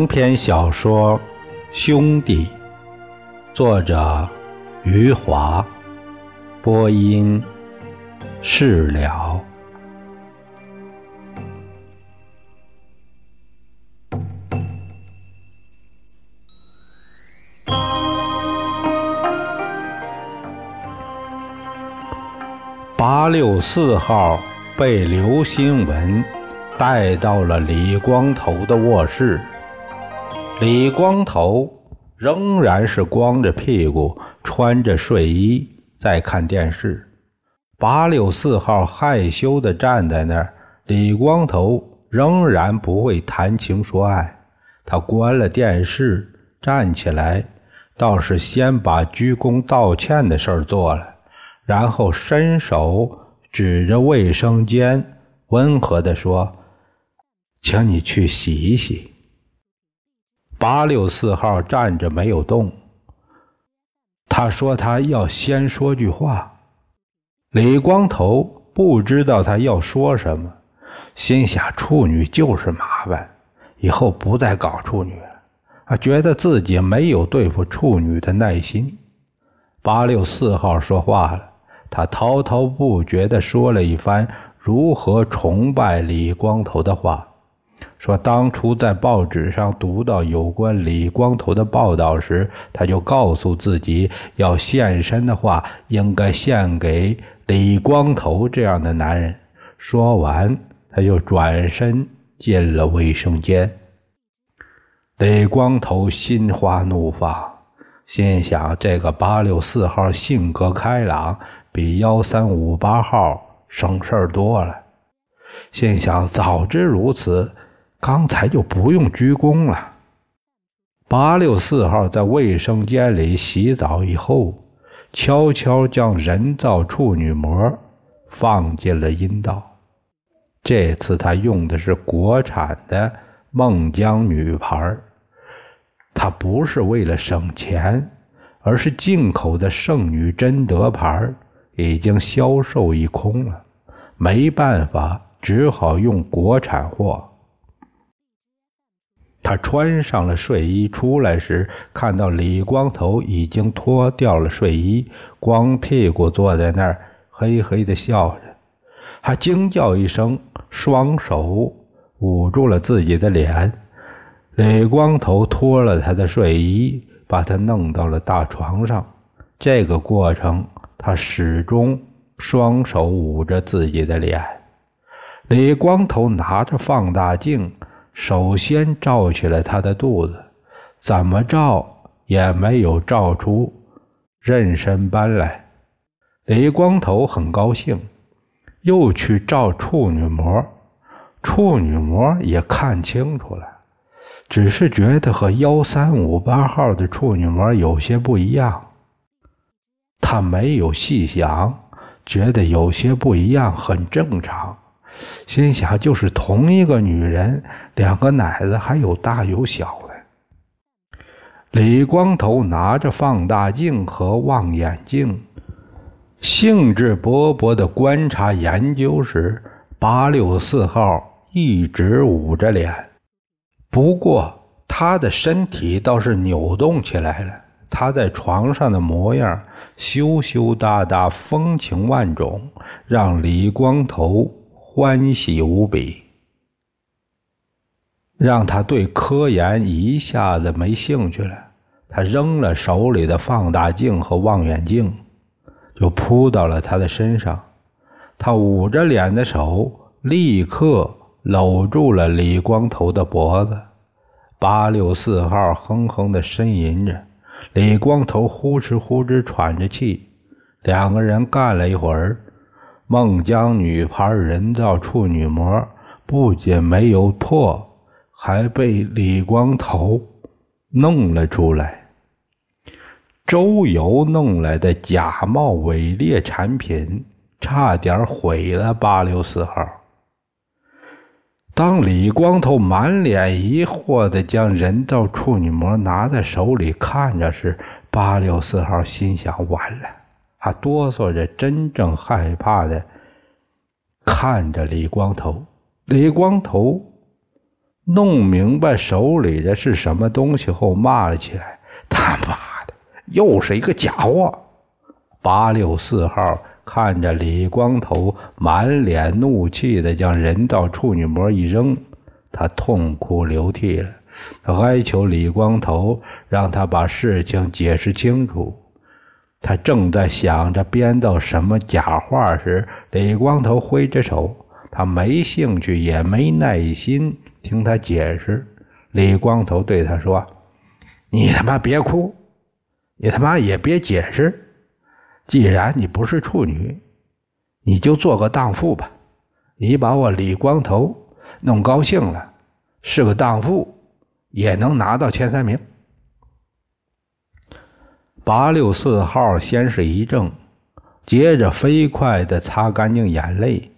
长篇小说《兄弟》，作者余华，播音释了。八六四号被刘新文。带到了李光头的卧室，李光头仍然是光着屁股，穿着睡衣在看电视。八六四号害羞地站在那儿，李光头仍然不会谈情说爱。他关了电视，站起来，倒是先把鞠躬道歉的事儿做了，然后伸手指着卫生间，温和地说。请你去洗一洗。八六四号站着没有动。他说他要先说句话。李光头不知道他要说什么，心想处女就是麻烦，以后不再搞处女了。啊，觉得自己没有对付处女的耐心。八六四号说话了，他滔滔不绝地说了一番如何崇拜李光头的话。说当初在报纸上读到有关李光头的报道时，他就告诉自己，要献身的话，应该献给李光头这样的男人。说完，他就转身进了卫生间。李光头心花怒放，心想：这个八六四号性格开朗，比幺三五八号省事儿多了。心想：早知如此。刚才就不用鞠躬了。八六四号在卫生间里洗澡以后，悄悄将人造处女膜放进了阴道。这次他用的是国产的孟姜女牌他不是为了省钱，而是进口的圣女贞德牌已经销售一空了，没办法，只好用国产货。他穿上了睡衣，出来时看到李光头已经脱掉了睡衣，光屁股坐在那儿，嘿嘿的笑着。他惊叫一声，双手捂住了自己的脸。李光头脱了他的睡衣，把他弄到了大床上。这个过程，他始终双手捂着自己的脸。李光头拿着放大镜。首先照起了他的肚子，怎么照也没有照出妊娠斑来。李光头很高兴，又去照处女膜，处女膜也看清楚了，只是觉得和幺三五八号的处女膜有些不一样。他没有细想，觉得有些不一样很正常。心想，就是同一个女人，两个奶子还有大有小的。李光头拿着放大镜和望远镜，兴致勃勃地观察研究时，八六四号一直捂着脸，不过他的身体倒是扭动起来了。他在床上的模样羞羞答答、风情万种，让李光头。欢喜无比，让他对科研一下子没兴趣了。他扔了手里的放大镜和望远镜，就扑到了他的身上。他捂着脸的手立刻搂住了李光头的脖子。八六四号哼哼的呻吟着，李光头呼哧呼哧喘着气。两个人干了一会儿。孟姜女牌人造处女膜不仅没有破，还被李光头弄了出来。周游弄来的假冒伪劣产品，差点毁了八六四号。当李光头满脸疑惑的将人造处女膜拿在手里看着时，八六四号心想：完了。他哆嗦着，真正害怕的看着李光头。李光头弄明白手里的是什么东西后，骂了起来：“他妈的，又是一个假货！”八六四号看着李光头满脸怒气的将人道处女膜一扔，他痛哭流涕了。他哀求李光头让他把事情解释清楚。他正在想着编造什么假话时，李光头挥着手，他没兴趣也没耐心。听他解释，李光头对他说：“你他妈别哭，你他妈也别解释。既然你不是处女，你就做个荡妇吧。你把我李光头弄高兴了，是个荡妇也能拿到前三名。”八六四号先是一怔，接着飞快地擦干净眼泪，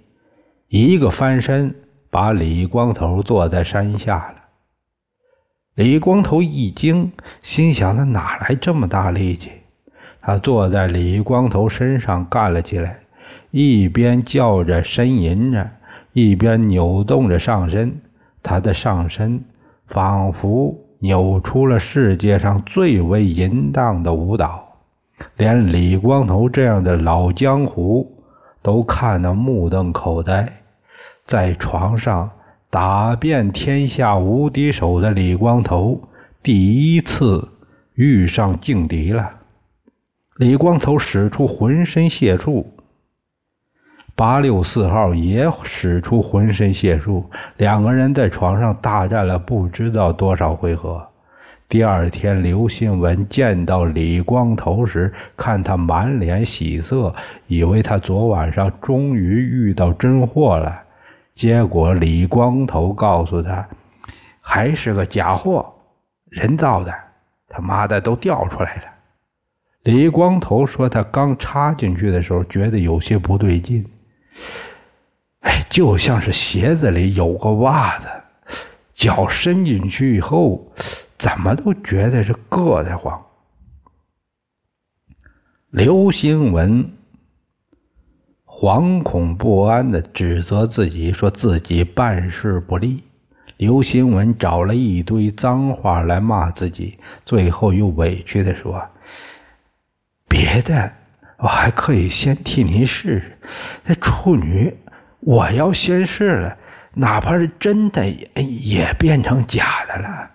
一个翻身。把李光头坐在山下了。李光头一惊，心想：他哪来这么大力气？他坐在李光头身上干了起来，一边叫着呻吟着，一边扭动着上身。他的上身仿佛扭出了世界上最为淫荡的舞蹈，连李光头这样的老江湖都看得目瞪口呆。在床上打遍天下无敌手的李光头，第一次遇上劲敌了。李光头使出浑身解数，八六四号也使出浑身解数，两个人在床上大战了不知道多少回合。第二天，刘新文见到李光头时，看他满脸喜色，以为他昨晚上终于遇到真货了。结果李光头告诉他，还是个假货，人造的，他妈的都掉出来了。李光头说，他刚插进去的时候觉得有些不对劲，哎，就像是鞋子里有个袜子，脚伸进去以后，怎么都觉得是硌得慌。刘兴文。惶恐不安地指责自己，说自己办事不力。刘新文找了一堆脏话来骂自己，最后又委屈地说：“别的我还可以先替您试试，那处女我要先试了，哪怕是真的也变成假的了。”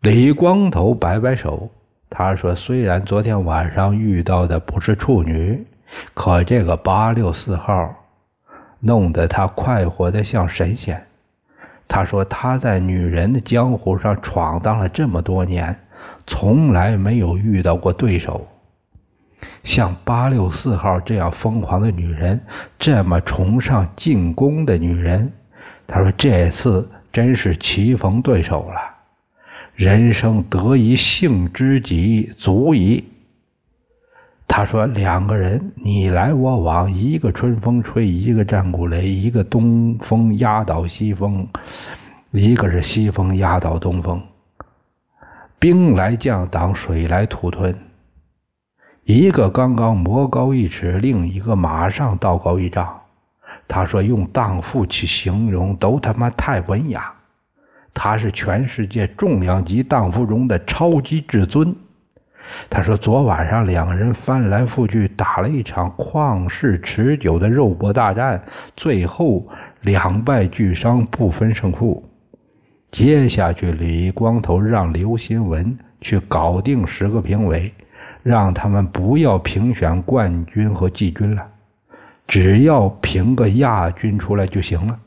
李光头摆摆手，他说：“虽然昨天晚上遇到的不是处女。”可这个八六四号，弄得他快活的像神仙。他说他在女人的江湖上闯荡了这么多年，从来没有遇到过对手。像八六四号这样疯狂的女人，这么崇尚进攻的女人，他说这次真是棋逢对手了，人生得一幸之己足矣。他说：“两个人你来我往，一个春风吹，一个战鼓擂，一个东风压倒西风，一个是西风压倒东风。兵来将挡，水来土屯。一个刚刚魔高一尺，另一个马上道高一丈。”他说：“用荡妇去形容，都他妈太文雅。他是全世界重量级荡妇中的超级至尊。”他说：“昨晚上两个人翻来覆去打了一场旷世持久的肉搏大战，最后两败俱伤，不分胜负。接下去，李光头让刘新文去搞定十个评委，让他们不要评选冠军和季军了，只要评个亚军出来就行了。”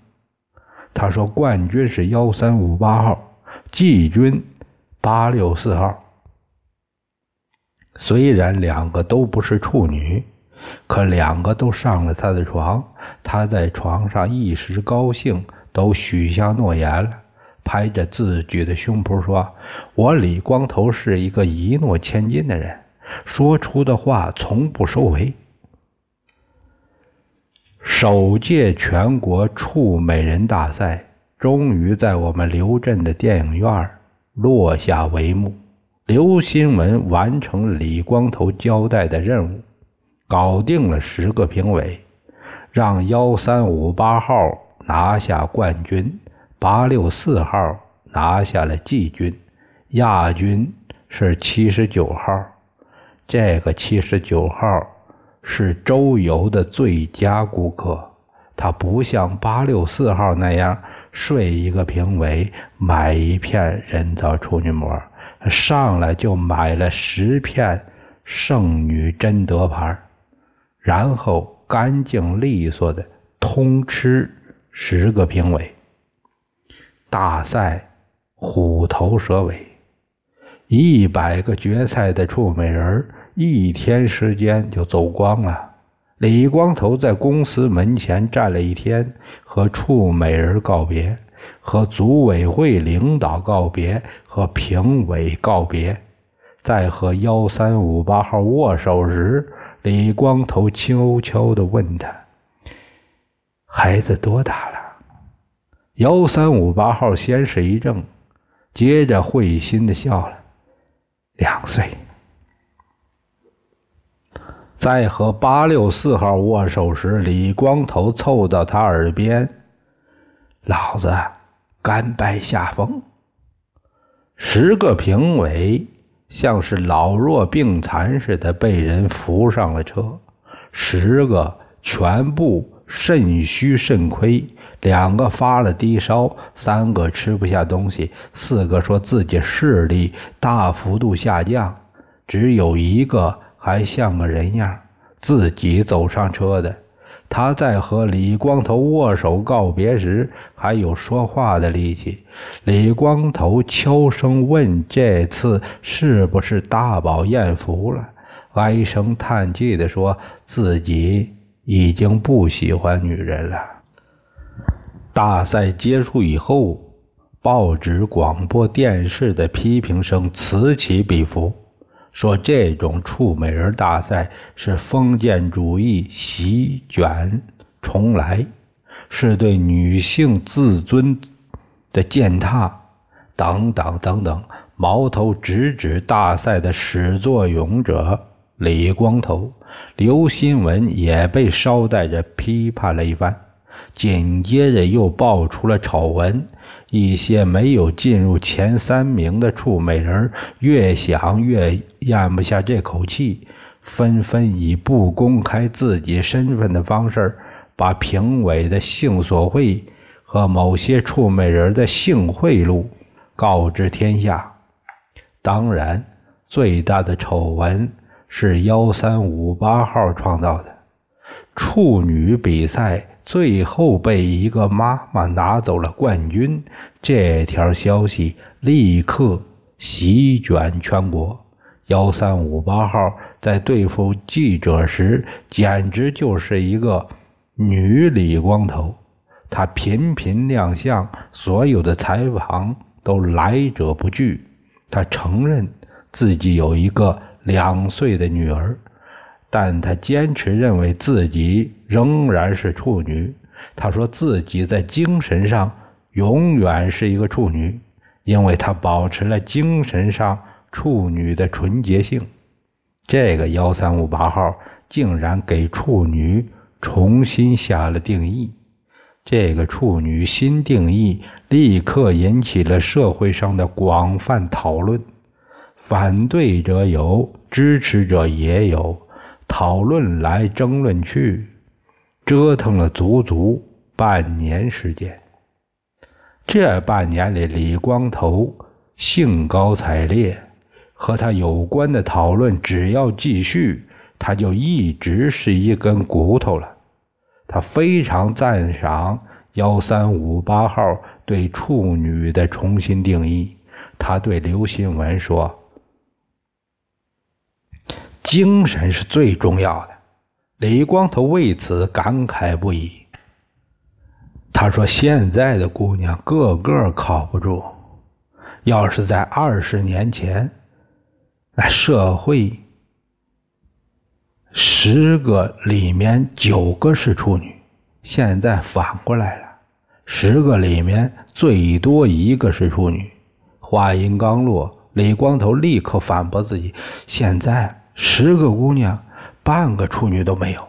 他说：“冠军是幺三五八号，季军八六四号。”虽然两个都不是处女，可两个都上了他的床，他在床上一时高兴，都许下诺言了，拍着自己的胸脯说：“我李光头是一个一诺千金的人，说出的话从不收回。”首届全国处美人大赛终于在我们刘镇的电影院落下帷幕。刘新文完成李光头交代的任务，搞定了十个评委，让幺三五八号拿下冠军，八六四号拿下了季军，亚军是七十九号。这个七十九号是周游的最佳顾客，他不像八六四号那样睡一个评委买一片人造处女膜，上来就买了十片圣女贞德牌，然后干净利索的通吃十个评委。大赛虎头蛇尾，一百个决赛的处美人一天时间就走光了。李光头在公司门前站了一天，和处美人告别，和组委会领导告别，和评委告别，在和幺三五八号握手时，李光头悄悄地问他：“孩子多大了？”幺三五八号先是一怔，接着会心的笑了。两岁。在和八六四号握手时，李光头凑到他耳边：“老子甘拜下风。”十个评委像是老弱病残似的被人扶上了车，十个全部肾虚肾亏。两个发了低烧，三个吃不下东西，四个说自己视力大幅度下降，只有一个还像个人样，自己走上车的。他在和李光头握手告别时还有说话的力气。李光头悄声问：“这次是不是大饱艳福了？”唉声叹气的说自己已经不喜欢女人了。大赛结束以后，报纸、广播电视的批评声此起彼伏，说这种处美人大赛是封建主义席卷重来，是对女性自尊的践踏，等等等等，矛头直指大赛的始作俑者李光头。刘新文也被捎带着批判了一番。紧接着又爆出了丑闻，一些没有进入前三名的处美人越想越咽不下这口气，纷纷以不公开自己身份的方式，把评委的性索贿和某些处美人的性贿赂告知天下。当然，最大的丑闻是幺三五八号创造的处女比赛。最后被一个妈妈拿走了冠军，这条消息立刻席卷全国。幺三五八号在对付记者时，简直就是一个女李光头。她频频亮相，所有的采访都来者不拒。她承认自己有一个两岁的女儿。但她坚持认为自己仍然是处女。他说自己在精神上永远是一个处女，因为他保持了精神上处女的纯洁性。这个幺三五八号竟然给处女重新下了定义。这个处女新定义立刻引起了社会上的广泛讨论，反对者有，支持者也有。讨论来争论去，折腾了足足半年时间。这半年里，李光头兴高采烈，和他有关的讨论只要继续，他就一直是一根骨头了。他非常赞赏幺三五八号对处女的重新定义。他对刘新文说。精神是最重要的，李光头为此感慨不已。他说：“现在的姑娘个个靠不住，要是在二十年前，那社会十个里面九个是处女，现在反过来了，十个里面最多一个是处女。”话音刚落，李光头立刻反驳自己：“现在。”十个姑娘，半个处女都没有。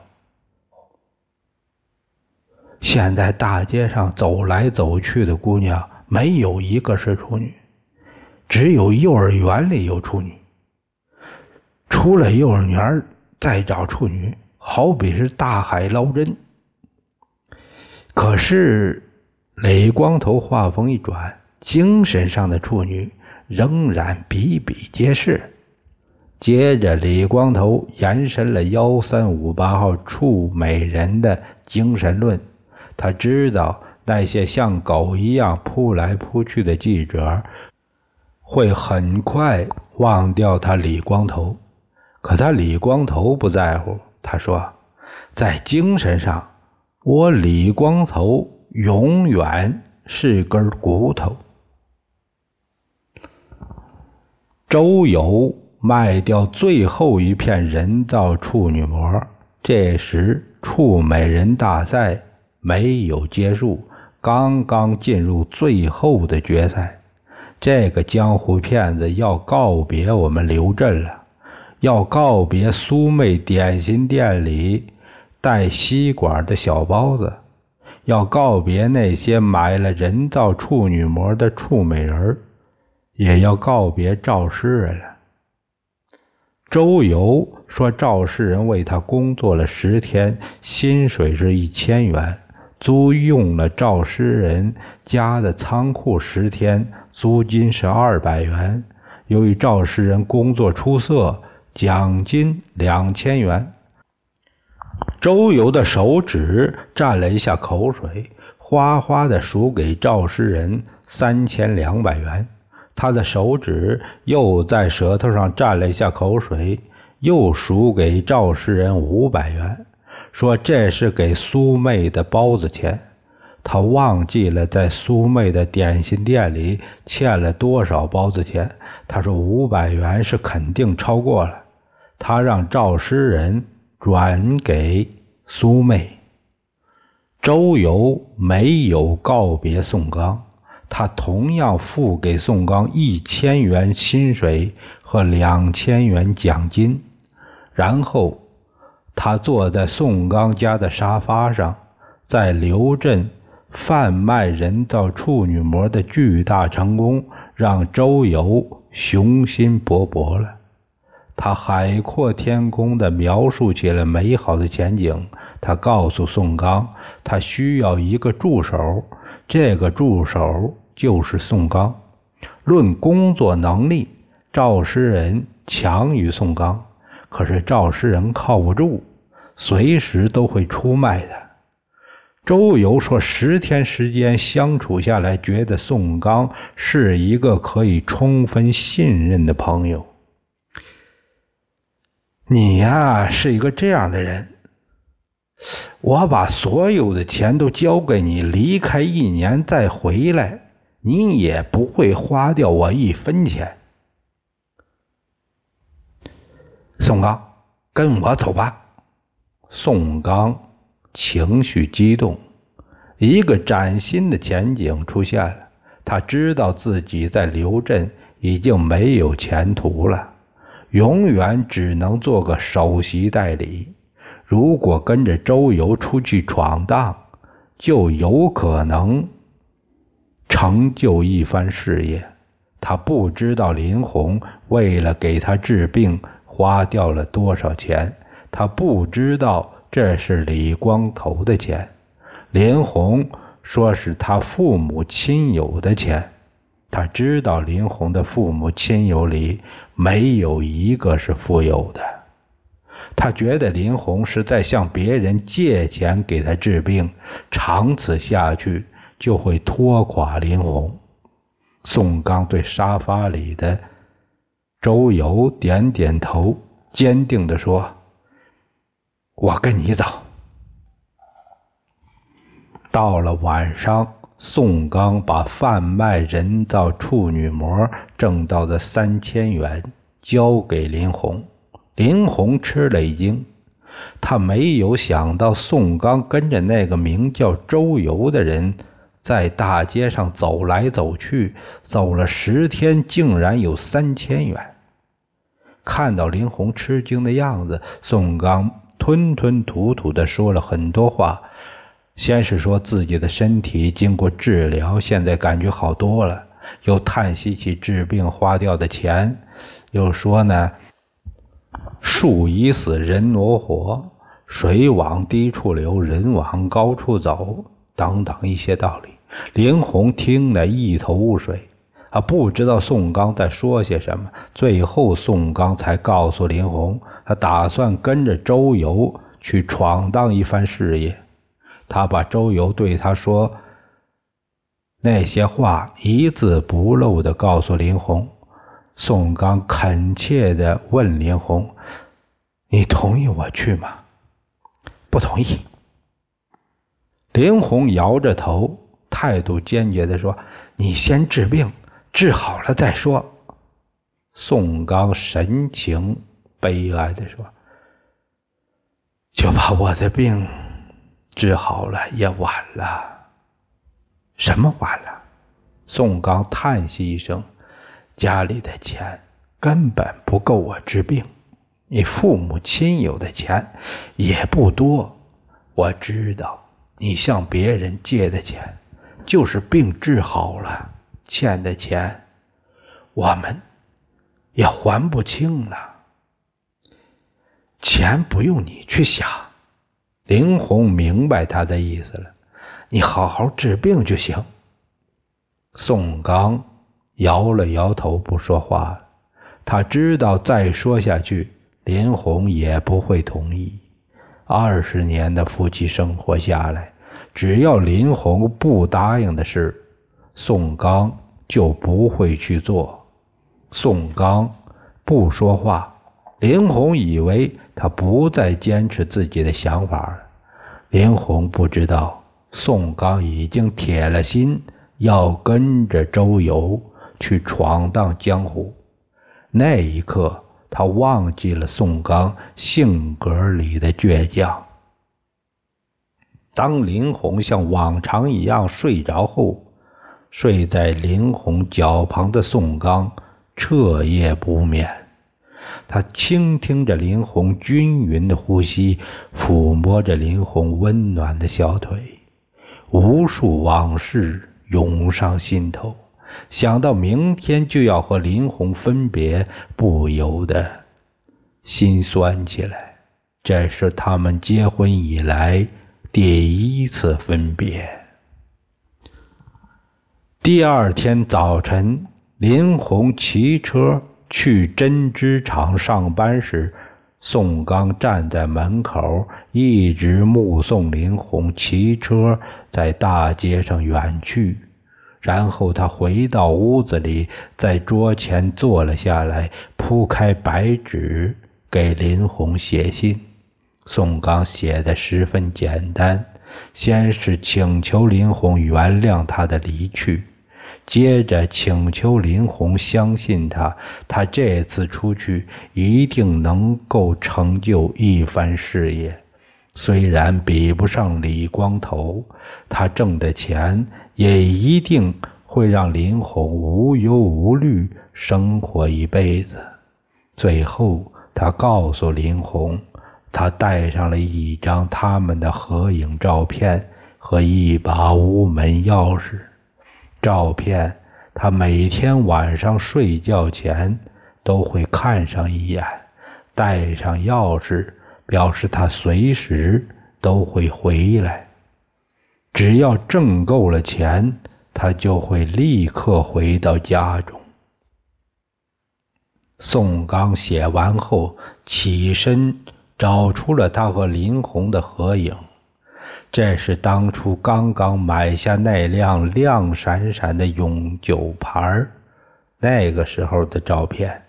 现在大街上走来走去的姑娘，没有一个是处女，只有幼儿园里有处女。出了幼儿园再找处女，好比是大海捞针。可是磊光头话锋一转，精神上的处女仍然比比皆是。接着，李光头延伸了幺三五八号处美人的精神论。他知道那些像狗一样扑来扑去的记者会很快忘掉他李光头，可他李光头不在乎。他说：“在精神上，我李光头永远是根骨头。”周游。卖掉最后一片人造处女膜，这时处美人大赛没有结束，刚刚进入最后的决赛。这个江湖骗子要告别我们刘镇了，要告别苏妹点心店里带吸管的小包子，要告别那些买了人造处女膜的处美人也要告别赵氏了。周游说：“赵世仁为他工作了十天，薪水是一千元；租用了赵世人家的仓库十天，租金是二百元。由于赵诗人工作出色，奖金两千元。”周游的手指蘸了一下口水，哗哗的数给赵诗人三千两百元。他的手指又在舌头上蘸了一下口水，又数给赵世仁五百元，说这是给苏妹的包子钱。他忘记了在苏妹的点心店里欠了多少包子钱。他说五百元是肯定超过了。他让赵诗人转给苏妹。周游没有告别宋刚。他同样付给宋刚一千元薪水和两千元奖金，然后他坐在宋刚家的沙发上，在刘镇贩卖人造处女膜的巨大成功让周游雄心勃勃了。他海阔天空地描述起了美好的前景。他告诉宋刚，他需要一个助手，这个助手。就是宋刚，论工作能力，赵诗人强于宋刚。可是赵诗人靠不住，随时都会出卖的。周游说：“十天时间相处下来，觉得宋刚是一个可以充分信任的朋友。你呀，是一个这样的人。我把所有的钱都交给你，离开一年再回来。”你也不会花掉我一分钱，宋刚，跟我走吧。宋刚情绪激动，一个崭新的前景出现了。他知道自己在刘镇已经没有前途了，永远只能做个首席代理。如果跟着周游出去闯荡，就有可能。成就一番事业，他不知道林红为了给他治病花掉了多少钱，他不知道这是李光头的钱。林红说是他父母亲友的钱，他知道林红的父母亲友里没有一个是富有的，他觉得林红是在向别人借钱给他治病，长此下去。就会拖垮林红。宋刚对沙发里的周游点点头，坚定地说：“我跟你走。”到了晚上，宋刚把贩卖人造处女膜挣到的三千元交给林红。林红吃了一惊，他没有想到宋刚跟着那个名叫周游的人。在大街上走来走去，走了十天，竟然有三千元。看到林红吃惊的样子，宋刚吞吞吐吐地说了很多话，先是说自己的身体经过治疗，现在感觉好多了，又叹息起治病花掉的钱，又说呢，树已死，人挪活，水往低处流，人往高处走，等等一些道理。林红听得一头雾水，啊，不知道宋刚在说些什么。最后，宋刚才告诉林红，他打算跟着周游去闯荡一番事业。他把周游对他说那些话一字不漏的告诉林红。宋刚恳切的问林红：“你同意我去吗？”“不同意。”林红摇着头。态度坚决地说：“你先治病，治好了再说。”宋刚神情悲哀地说：“就把我的病治好了也晚了。”“什么晚了？”宋刚叹息一声：“家里的钱根本不够我治病，你父母亲友的钱也不多。我知道你向别人借的钱。”就是病治好了，欠的钱，我们也还不清了。钱不用你去想，林红明白他的意思了，你好好治病就行。宋刚摇了摇头，不说话。他知道再说下去，林红也不会同意。二十年的夫妻生活下来。只要林红不答应的事，宋刚就不会去做。宋刚不说话，林红以为他不再坚持自己的想法了。林红不知道，宋刚已经铁了心要跟着周游去闯荡江湖。那一刻，他忘记了宋刚性格里的倔强。当林红像往常一样睡着后，睡在林红脚旁的宋刚彻夜不眠。他倾听着林红均匀的呼吸，抚摸着林红温暖的小腿，无数往事涌上心头。想到明天就要和林红分别，不由得心酸起来。这是他们结婚以来。第一次分别。第二天早晨，林红骑车去针织厂上班时，宋刚站在门口，一直目送林红骑车在大街上远去。然后他回到屋子里，在桌前坐了下来，铺开白纸给林红写信。宋刚写的十分简单，先是请求林红原谅他的离去，接着请求林红相信他，他这次出去一定能够成就一番事业。虽然比不上李光头，他挣的钱也一定会让林红无忧无虑生活一辈子。最后，他告诉林红。他带上了一张他们的合影照片和一把屋门钥匙。照片他每天晚上睡觉前都会看上一眼，带上钥匙表示他随时都会回来。只要挣够了钱，他就会立刻回到家中。宋刚写完后起身。找出了他和林红的合影，这是当初刚刚买下那辆亮闪闪的永久牌那个时候的照片。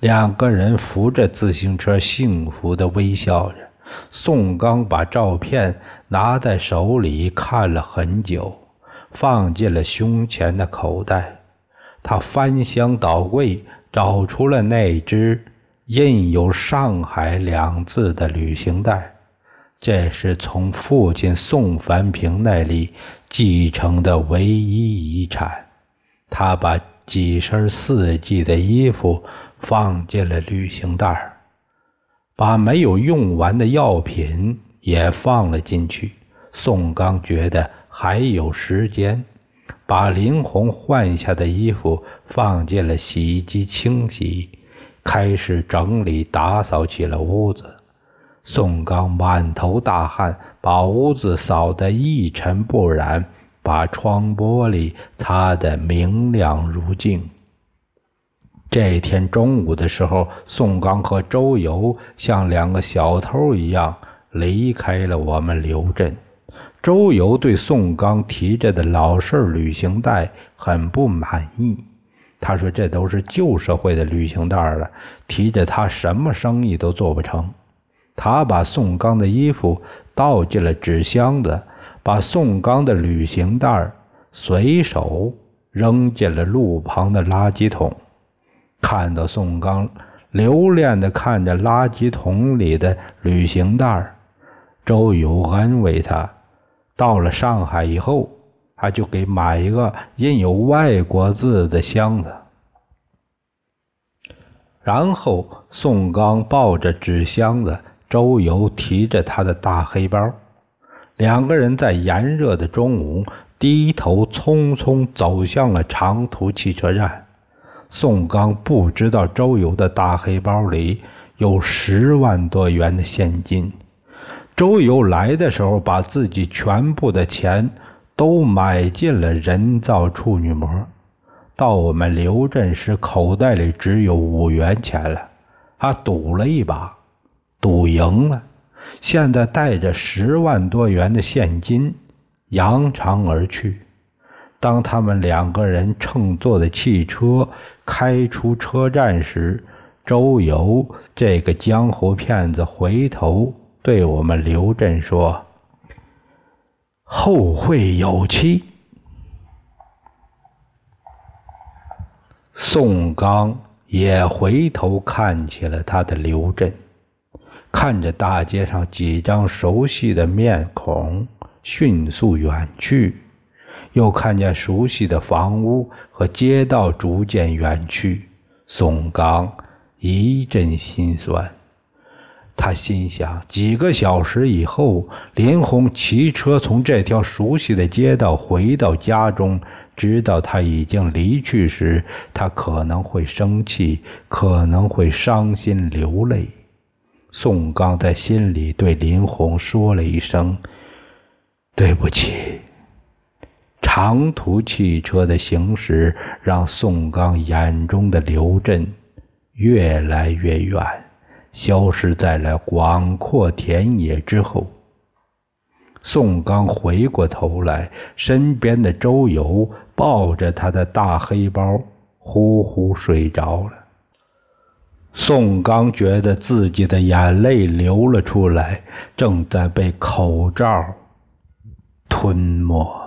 两个人扶着自行车，幸福的微笑着。宋刚把照片拿在手里看了很久，放进了胸前的口袋。他翻箱倒柜，找出了那只。印有“上海”两字的旅行袋，这是从父亲宋凡平那里继承的唯一遗产。他把几身四季的衣服放进了旅行袋把没有用完的药品也放了进去。宋刚觉得还有时间，把林红换下的衣服放进了洗衣机清洗，开始整理打扫起了屋子。宋刚满头大汗，把屋子扫得一尘不染，把窗玻璃擦得明亮如镜。这天中午的时候，宋刚和周游像两个小偷一样离开了我们刘镇。周游对宋刚提着的老式旅行袋很不满意，他说：“这都是旧社会的旅行袋了，提着它什么生意都做不成。”他把宋刚的衣服倒进了纸箱子，把宋刚的旅行袋随手扔进了路旁的垃圾桶。看到宋刚留恋地看着垃圾桶里的旅行袋，周游安慰他：“到了上海以后，他就给买一个印有外国字的箱子。”然后宋刚抱着纸箱子，周游提着他的大黑包，两个人在炎热的中午低头匆匆走向了长途汽车站。宋刚不知道周游的大黑包里有十万多元的现金。周游来的时候，把自己全部的钱都买进了人造处女膜。到我们刘镇时，口袋里只有五元钱了。他赌了一把，赌赢了，现在带着十万多元的现金扬长而去。当他们两个人乘坐的汽车开出车站时，周游这个江湖骗子回头对我们刘震说：“后会有期。”宋刚也回头看起了他的刘震，看着大街上几张熟悉的面孔迅速远去。又看见熟悉的房屋和街道逐渐远去，宋刚一阵心酸。他心想：几个小时以后，林红骑车从这条熟悉的街道回到家中，知道他已经离去时，他可能会生气，可能会伤心流泪。宋刚在心里对林红说了一声：“对不起。”长途汽车的行驶让宋刚眼中的刘震越来越远，消失在了广阔田野之后。宋刚回过头来，身边的周游抱着他的大黑包，呼呼睡着了。宋刚觉得自己的眼泪流了出来，正在被口罩吞没。